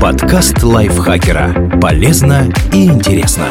Подкаст лайфхакера. Полезно и интересно.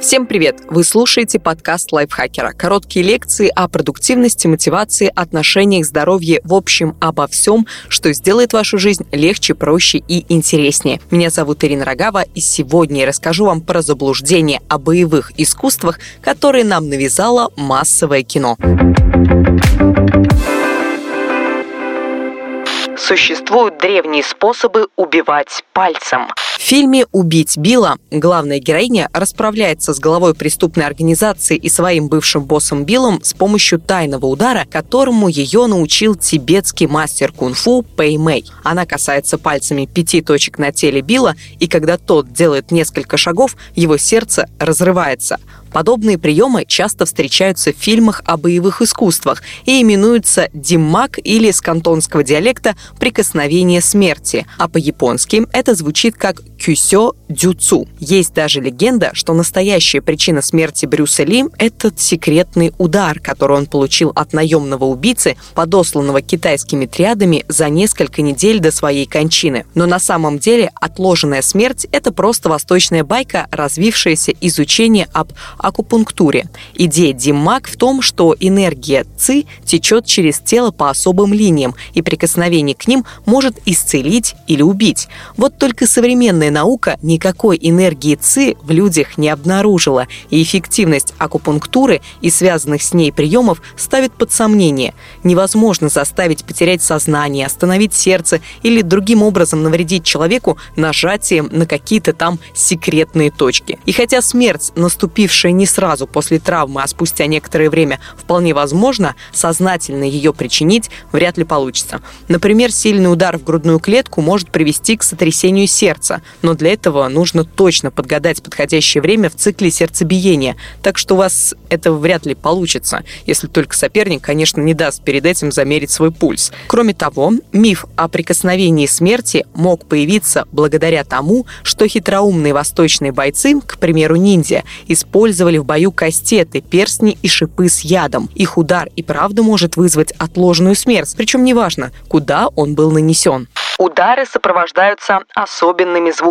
Всем привет! Вы слушаете подкаст лайфхакера. Короткие лекции о продуктивности, мотивации, отношениях, здоровье, в общем, обо всем, что сделает вашу жизнь легче, проще и интереснее. Меня зовут Ирина Рогава, и сегодня я расскажу вам про заблуждение о боевых искусствах, которые нам навязало массовое кино. Существуют древние способы убивать пальцем. В фильме «Убить Билла» главная героиня расправляется с головой преступной организации и своим бывшим боссом Биллом с помощью тайного удара, которому ее научил тибетский мастер кунг-фу Пэй Мэй. Она касается пальцами пяти точек на теле Билла, и когда тот делает несколько шагов, его сердце разрывается – Подобные приемы часто встречаются в фильмах о боевых искусствах и именуются диммак или с кантонского диалекта «прикосновение смерти», а по-японски это звучит как кюсё дюцу. Есть даже легенда, что настоящая причина смерти Брюса Ли – этот секретный удар, который он получил от наемного убийцы, подосланного китайскими триадами за несколько недель до своей кончины. Но на самом деле отложенная смерть – это просто восточная байка, развившаяся из учения об акупунктуре. Идея Диммак в том, что энергия ЦИ течет через тело по особым линиям, и прикосновение к ним может исцелить или убить. Вот только современная наука никакой энергии ЦИ в людях не обнаружила, и эффективность акупунктуры и связанных с ней приемов ставит под сомнение. Невозможно заставить потерять сознание, остановить сердце или другим образом навредить человеку нажатием на какие-то там секретные точки. И хотя смерть, наступившая не сразу после травмы, а спустя некоторое время вполне возможно, сознательно ее причинить вряд ли получится. Например, сильный удар в грудную клетку может привести к сотрясению сердца, но для этого нужно точно подгадать подходящее время в цикле сердцебиения, так что у вас это вряд ли получится, если только соперник, конечно, не даст перед этим замерить свой пульс. Кроме того, миф о прикосновении смерти мог появиться благодаря тому, что хитроумные восточные бойцы, к примеру, ниндзя, использовали в бою кастеты, перстни и шипы с ядом. Их удар и правда может вызвать отложенную смерть, причем неважно, куда он был нанесен. Удары сопровождаются особенными звуками.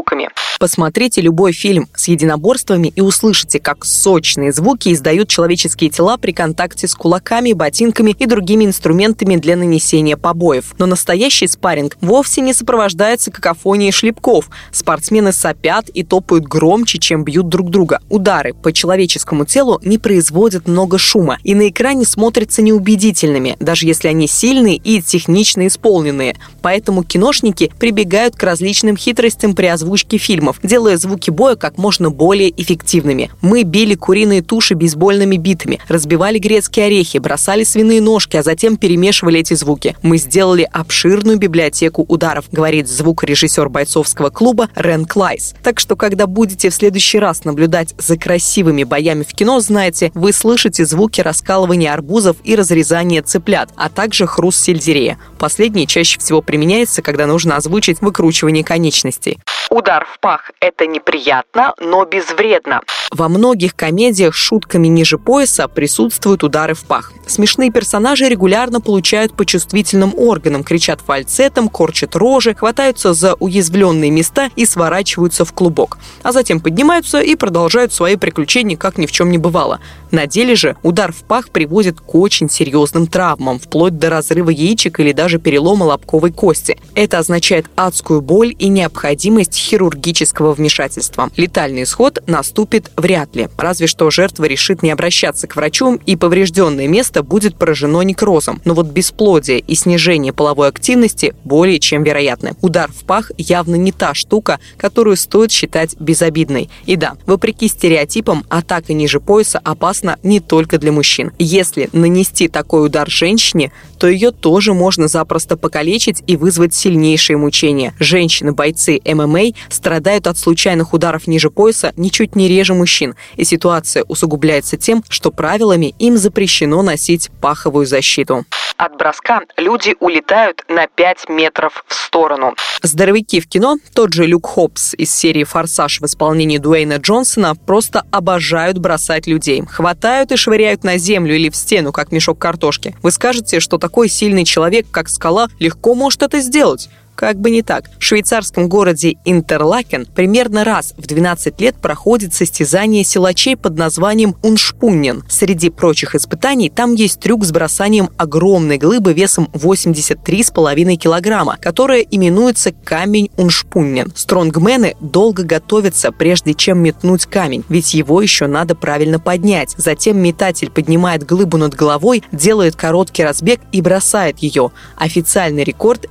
Посмотрите любой фильм с единоборствами и услышите, как сочные звуки издают человеческие тела при контакте с кулаками, ботинками и другими инструментами для нанесения побоев. Но настоящий спарринг вовсе не сопровождается какофонией шлепков. Спортсмены сопят и топают громче, чем бьют друг друга. Удары по человеческому телу не производят много шума и на экране смотрятся неубедительными, даже если они сильные и технично исполненные. Поэтому киношники прибегают к различным хитростям при озвучке фильма фильмов, делая звуки боя как можно более эффективными. Мы били куриные туши бейсбольными битами, разбивали грецкие орехи, бросали свиные ножки, а затем перемешивали эти звуки. Мы сделали обширную библиотеку ударов, говорит звукорежиссер бойцовского клуба Рен Клайс. Так что, когда будете в следующий раз наблюдать за красивыми боями в кино, знаете, вы слышите звуки раскалывания арбузов и разрезания цыплят, а также хруст сельдерея. Последний чаще всего применяется, когда нужно озвучить выкручивание конечностей. Удар в пах – это неприятно, но безвредно. Во многих комедиях с шутками ниже пояса присутствуют удары в пах. Смешные персонажи регулярно получают по чувствительным органам, кричат фальцетом, корчат рожи, хватаются за уязвленные места и сворачиваются в клубок. А затем поднимаются и продолжают свои приключения, как ни в чем не бывало. На деле же удар в пах приводит к очень серьезным травмам, вплоть до разрыва яичек или даже перелома лобковой кости. Это означает адскую боль и необходимость хирургического вмешательства. Летальный исход наступит вряд ли, разве что жертва решит не обращаться к врачу и поврежденное место будет поражено некрозом. Но вот бесплодие и снижение половой активности более чем вероятны. Удар в пах явно не та штука, которую стоит считать безобидной. И да, вопреки стереотипам, атака ниже пояса опасна не только для мужчин. Если нанести такой удар женщине, то ее тоже можно запросто покалечить и вызвать сильнейшие мучения. Женщины-бойцы ММА страдают от случайных ударов ниже пояса ничуть не реже мужчин, и ситуация усугубляется тем, что правилами им запрещено носить паховую защиту. От броска люди улетают на 5 метров в сторону. Здоровяки в кино, тот же Люк Хопс из серии «Форсаж» в исполнении Дуэйна Джонсона, просто обожают бросать людей. Хватают и швыряют на землю или в стену, как мешок картошки. Вы скажете, что такой сильный человек, как скала, легко может это сделать. Как бы не так. В швейцарском городе Интерлакен примерно раз в 12 лет проходит состязание силачей под названием Уншпуннен. Среди прочих испытаний там есть трюк с бросанием огромной глыбы весом 83,5 килограмма, которая именуется камень Уншпуннен. Стронгмены долго готовятся, прежде чем метнуть камень, ведь его еще надо правильно поднять. Затем метатель поднимает глыбу над головой, делает короткий разбег и бросает ее. Официальный рекорд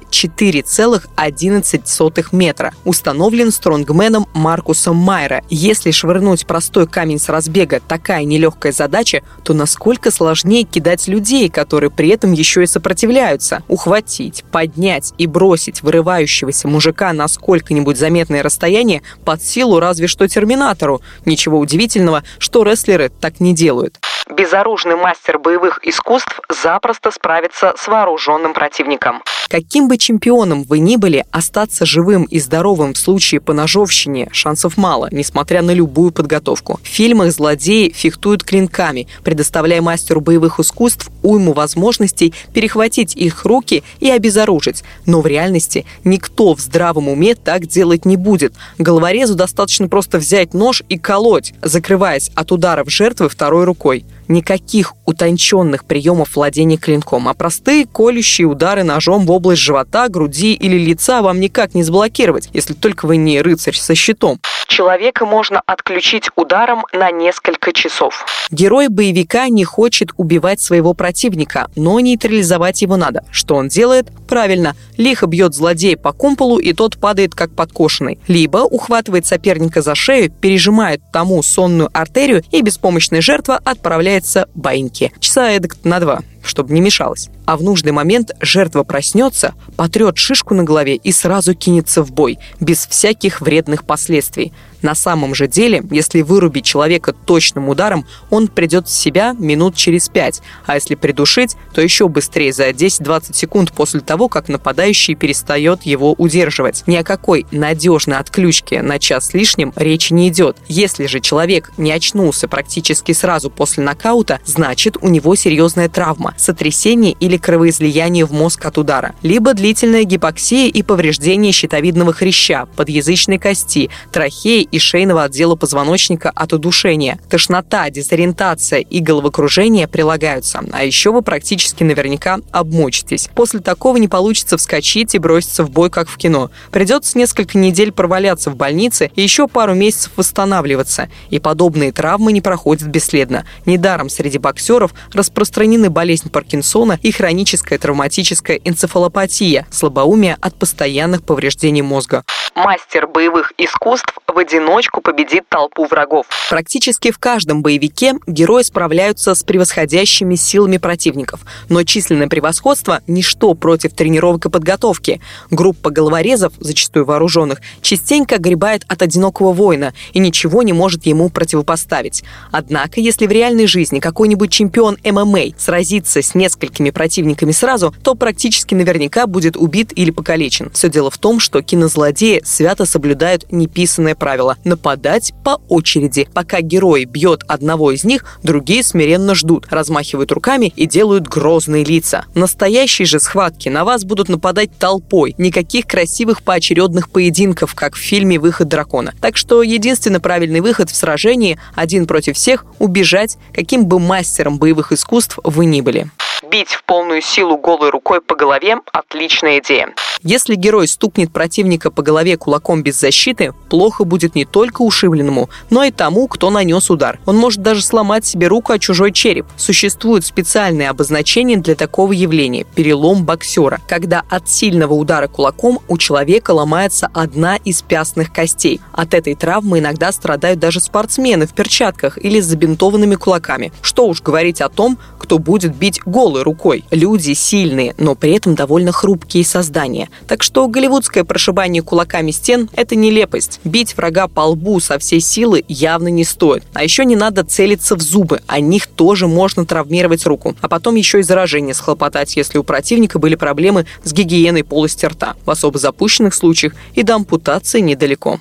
4,11 метра. Установлен стронгменом Маркусом Майера. Если швырнуть простой камень с разбега такая нелегкая задача, то насколько сложнее кидать людей, которые при этом еще и сопротивляются. Ухватить, поднять и бросить вырывающегося мужика на сколько-нибудь заметное расстояние под силу разве что терминатору. Ничего удивительного, что рестлеры так не делают. Безоружный мастер боевых искусств запросто справится с вооруженным противником. Каким бы чемпионом вы ни были, остаться живым и здоровым в случае поножовщины шансов мало, несмотря на любую подготовку. В фильмах злодеи фехтуют клинками, предоставляя мастеру боевых искусств уйму возможностей перехватить их руки и обезоружить. Но в реальности никто в здравом уме так делать не будет. Головорезу достаточно просто взять нож и колоть, закрываясь от ударов жертвы второй рукой никаких утонченных приемов владения клинком, а простые колющие удары ножом в область живота, груди или лица вам никак не заблокировать, если только вы не рыцарь со щитом. Человека можно отключить ударом на несколько часов. Герой боевика не хочет убивать своего противника, но нейтрализовать его надо. Что он делает? Правильно, лихо бьет злодея по кумполу, и тот падает как подкошенный. Либо ухватывает соперника за шею, пережимает тому сонную артерию, и беспомощная жертва отправляется баиньки. Часа эдак на два чтобы не мешалось. А в нужный момент жертва проснется, потрет шишку на голове и сразу кинется в бой, без всяких вредных последствий. На самом же деле, если вырубить человека точным ударом, он придет в себя минут через пять, а если придушить, то еще быстрее, за 10-20 секунд после того, как нападающий перестает его удерживать. Ни о какой надежной отключке на час с лишним речи не идет. Если же человек не очнулся практически сразу после нокаута, значит у него серьезная травма, сотрясение или кровоизлияние в мозг от удара, либо длительная гипоксия и повреждение щитовидного хряща, подъязычной кости, трахеи и шейного отдела позвоночника от удушения. Тошнота, дезориентация и головокружение прилагаются, а еще вы практически наверняка обмочитесь. После такого не получится вскочить и броситься в бой, как в кино. Придется несколько недель проваляться в больнице и еще пару месяцев восстанавливаться. И подобные травмы не проходят бесследно. Недаром среди боксеров распространены болезнь Паркинсона и хроническая травматическая энцефалопатия, слабоумие от постоянных повреждений мозга. Мастер боевых искусств в одиночку победит толпу врагов. Практически в каждом боевике герои справляются с превосходящими силами противников, но численное превосходство – ничто против тренировок и подготовки. Группа головорезов, зачастую вооруженных, частенько огребает от одинокого воина и ничего не может ему противопоставить. Однако, если в реальной жизни какой-нибудь чемпион ММА сразится с несколькими противниками сразу, то практически наверняка будет убит или покалечен. Все дело в том, что кинозлодеи свято соблюдают неписанное правило – нападать по очереди. Пока герой бьет одного из них, другие смиренно ждут, размахивают руками и делают грозные лица. Настоящие же схватки на вас будут нападать толпой. Никаких красивых поочередных поединков, как в фильме «Выход дракона». Так что единственный правильный выход в сражении один против всех – убежать, каким бы мастером боевых искусств вы ни были. Бить в полную силу голой рукой по голове – отличная идея. Если герой стукнет противника по голове кулаком без защиты, плохо будет не только ушибленному, но и тому, кто нанес удар. Он может даже сломать себе руку о чужой череп. Существуют специальные обозначения для такого явления – перелом боксера, когда от сильного удара кулаком у человека ломается одна из пястных костей. От этой травмы иногда страдают даже спортсмены в перчатках или с забинтованными кулаками. Что уж говорить о том, кто будет бить голой рукой. Люди сильные, но при этом довольно хрупкие создания. Так что голливудское прошибание кулаками стен – это нелепость. Бить врага по лбу со всей силы явно не стоит. А еще не надо целиться в зубы, о них тоже можно травмировать руку. А потом еще и заражение схлопотать, если у противника были проблемы с гигиеной полости рта. В особо запущенных случаях и до ампутации недалеко.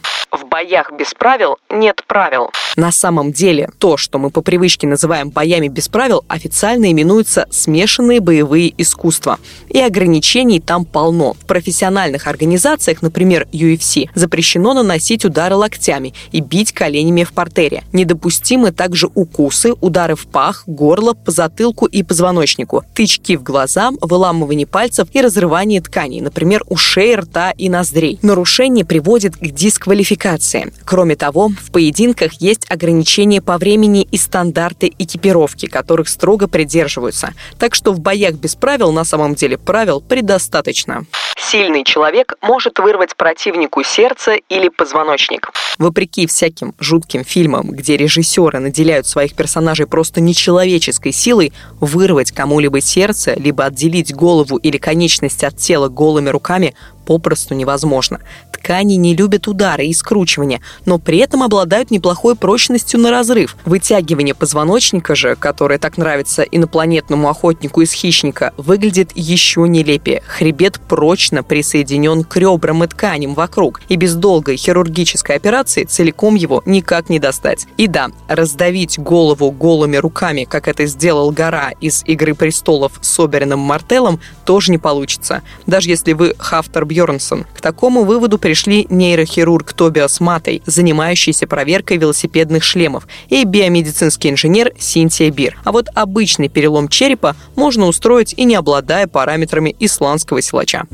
Боях без правил нет правил. На самом деле, то, что мы по привычке называем боями без правил, официально именуются смешанные боевые искусства. И ограничений там полно. В профессиональных организациях, например, UFC, запрещено наносить удары локтями и бить коленями в портере. Недопустимы также укусы, удары в пах, горло, по затылку и позвоночнику, тычки в глаза, выламывание пальцев и разрывание тканей, например, ушей, рта и ноздрей. Нарушение приводит к дисквалификации. Кроме того, в поединках есть ограничения по времени и стандарты экипировки, которых строго придерживаются. Так что в боях без правил на самом деле правил предостаточно. Сильный человек может вырвать противнику сердце или позвоночник. Вопреки всяким жутким фильмам, где режиссеры наделяют своих персонажей просто нечеловеческой силой, вырвать кому-либо сердце, либо отделить голову или конечность от тела голыми руками попросту невозможно. Ткани не любят удары и скручивания, но при этом обладают неплохой прочностью на разрыв. Вытягивание позвоночника же, которое так нравится инопланетному охотнику из хищника, выглядит еще нелепее. Хребет прочно присоединен к ребрам и тканям вокруг, и без долгой хирургической операции целиком его никак не достать. И да, раздавить голову голыми руками, как это сделал Гора из «Игры престолов» с Обериным Мартеллом, тоже не получится. Даже если вы Хафтер Бьернсон. К такому выводу пришли нейрохирург Тобиас Матей, занимающийся проверкой велосипедных шлемов, и биомедицинский инженер Синтия Бир. А вот обычный перелом черепа можно устроить и не обладая параметрами исландского силача.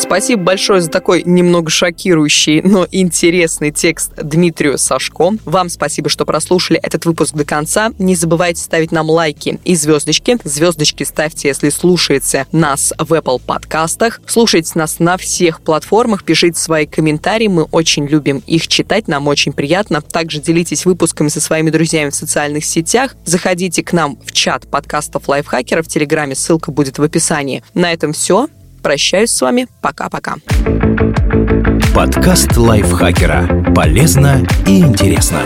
Спасибо большое за такой немного шокирующий, но интересный текст Дмитрию Сашко. Вам спасибо, что прослушали этот выпуск до конца. Не забывайте ставить нам лайки и звездочки. Звездочки ставьте, если слушаете нас в Apple подкастах. Слушайте нас на всех платформах, пишите свои комментарии. Мы очень любим их читать, нам очень приятно. Также делитесь выпусками со своими друзьями в социальных сетях. Заходите к нам в чат подкастов лайфхакера в Телеграме, ссылка будет в описании. На этом все. Прощаюсь с вами. Пока-пока. Подкаст лайфхакера. Полезно и интересно.